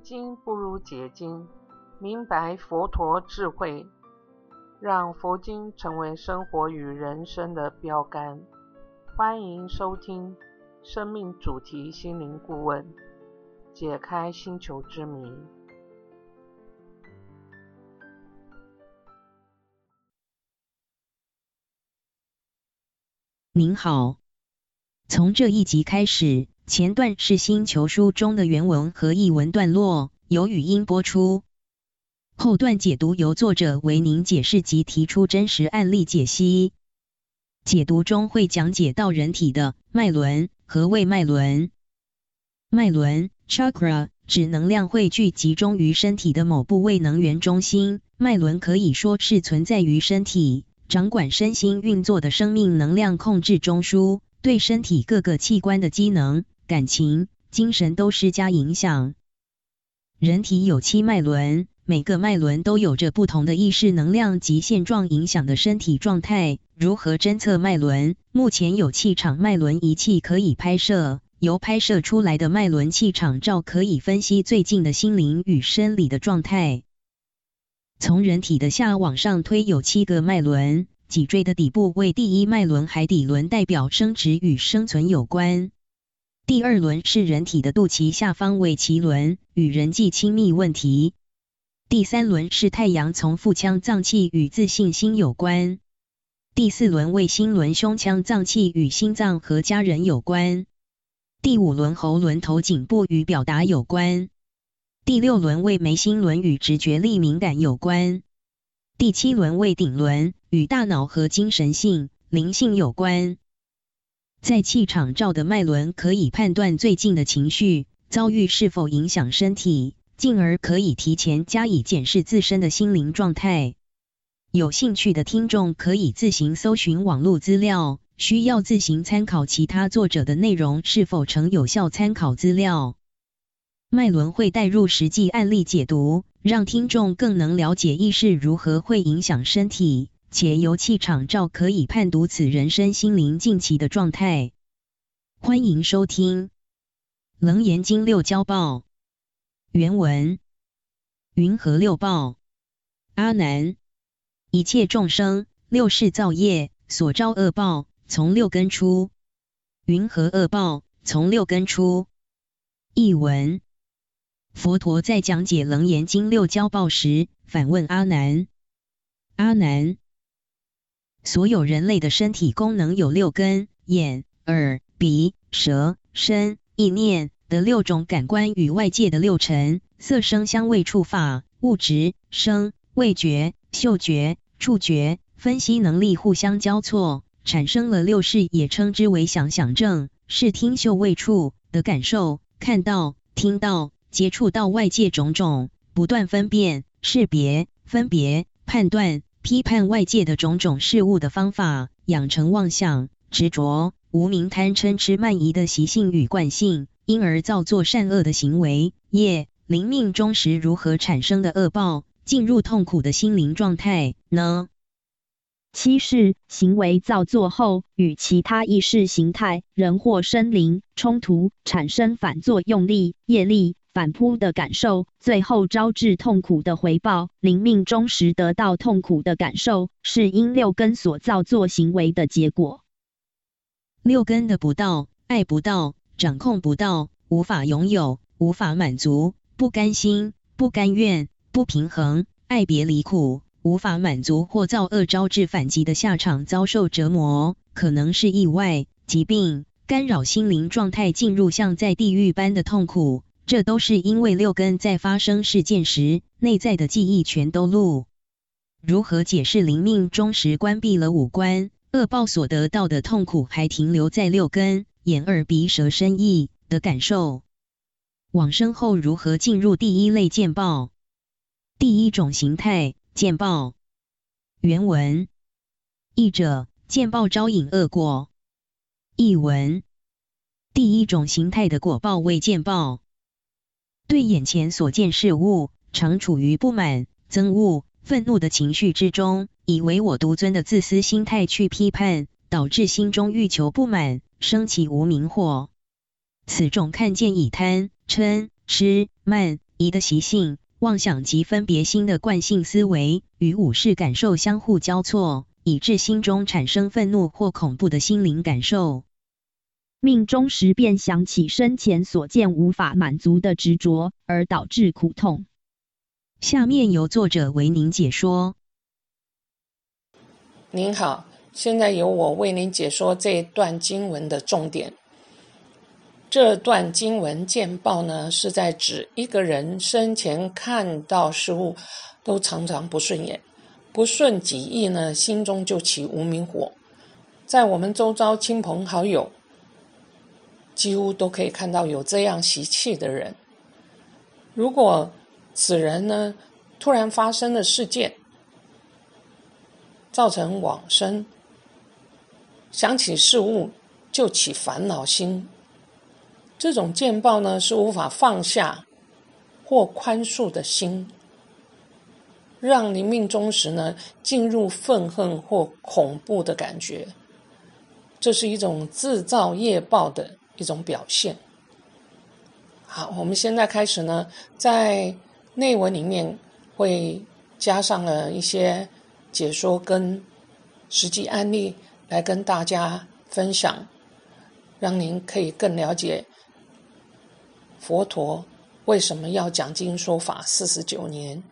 经不如解经，明白佛陀智慧，让佛经成为生活与人生的标杆。欢迎收听《生命主题心灵顾问》，解开星球之谜。您好，从这一集开始。前段是《星球书》中的原文和译文段落，由语音播出。后段解读由作者为您解释及提出真实案例解析。解读中会讲解到人体的脉轮和胃脉轮。脉轮 （chakra） 指能量汇聚集中于身体的某部位能源中心。脉轮可以说是存在于身体、掌管身心运作的生命能量控制中枢，对身体各个器官的机能。感情、精神都施加影响。人体有七脉轮，每个脉轮都有着不同的意识能量及现状影响的身体状态。如何侦测脉轮？目前有气场脉轮仪器可以拍摄，由拍摄出来的脉轮气场照可以分析最近的心灵与生理的状态。从人体的下往上推有七个脉轮，脊椎的底部为第一脉轮海底轮，代表生殖与生存有关。第二轮是人体的肚脐下方为脐轮，与人际亲密问题。第三轮是太阳从腹腔脏器与自信心有关。第四轮为心轮胸腔脏器与心脏和家人有关。第五轮喉轮头颈部与表达有关。第六轮为眉心轮与直觉力敏感有关。第七轮为顶轮，与大脑和精神性灵性有关。在气场照的脉轮可以判断最近的情绪遭遇是否影响身体，进而可以提前加以检视自身的心灵状态。有兴趣的听众可以自行搜寻网络资料，需要自行参考其他作者的内容是否成有效参考资料。脉轮会带入实际案例解读，让听众更能了解意识如何会影响身体。且由气场照可以判读此人身心灵近期的状态。欢迎收听《楞严经六交报》原文：云何六报？阿难，一切众生六世造业所招恶报，从六根出。云何恶报？从六根出。译文：佛陀在讲解《楞严经》六交报时，反问阿难：阿难。所有人类的身体功能有六根：眼、耳、鼻、舌、身、意念的六种感官与外界的六尘：色、声、香味、触、法、物质、声、味觉、嗅觉、触觉。分析能力互相交错，产生了六识，也称之为想想症，视听、嗅、味、触的感受，看到、听到、接触到外界种种，不断分辨、识别、分别、判断。批判外界的种种事物的方法，养成妄想、执着、无名、贪嗔痴慢疑的习性与惯性，因而造作善恶的行为。业临命中时如何产生的恶报，进入痛苦的心灵状态呢？七是行为造作后，与其他意识形态、人或生灵冲突，产生反作用力、业力。反扑的感受，最后招致痛苦的回报。临命终时得到痛苦的感受，是因六根所造作行为的结果。六根的不到、爱不到、掌控不到、无法拥有、无法满足、不甘心、不甘愿、不平衡、爱别离苦、无法满足或造恶招致反击的下场，遭受折磨，可能是意外、疾病，干扰心灵状态，进入像在地狱般的痛苦。这都是因为六根在发生事件时，内在的记忆全都录。如何解释灵命中时关闭了五官，恶报所得到的痛苦还停留在六根眼耳鼻舌身意的感受？往生后如何进入第一类见报？第一种形态见报。原文译者见报招引恶果。译文第一种形态的果报为见报。对眼前所见事物，常处于不满、憎恶、愤怒的情绪之中，以唯我独尊的自私心态去批判，导致心中欲求不满，升起无明火。此种看见以贪、嗔、痴、慢、疑的习性、妄想及分别心的惯性思维，与五识感受相互交错，以致心中产生愤怒或恐怖的心灵感受。命中时便想起生前所见无法满足的执着，而导致苦痛。下面由作者为您解说。您好，现在由我为您解说这一段经文的重点。这段经文见报呢，是在指一个人生前看到事物都常常不顺眼，不顺己意呢，心中就起无名火。在我们周遭亲朋好友，几乎都可以看到有这样习气的人。如果此人呢，突然发生的事件，造成往生，想起事物就起烦恼心。这种见报呢，是无法放下或宽恕的心，让临命终时呢，进入愤恨或恐怖的感觉。这是一种自造业报的一种表现。好，我们现在开始呢，在内文里面会加上了一些解说跟实际案例，来跟大家分享，让您可以更了解。佛陀为什么要讲经说法四十九年？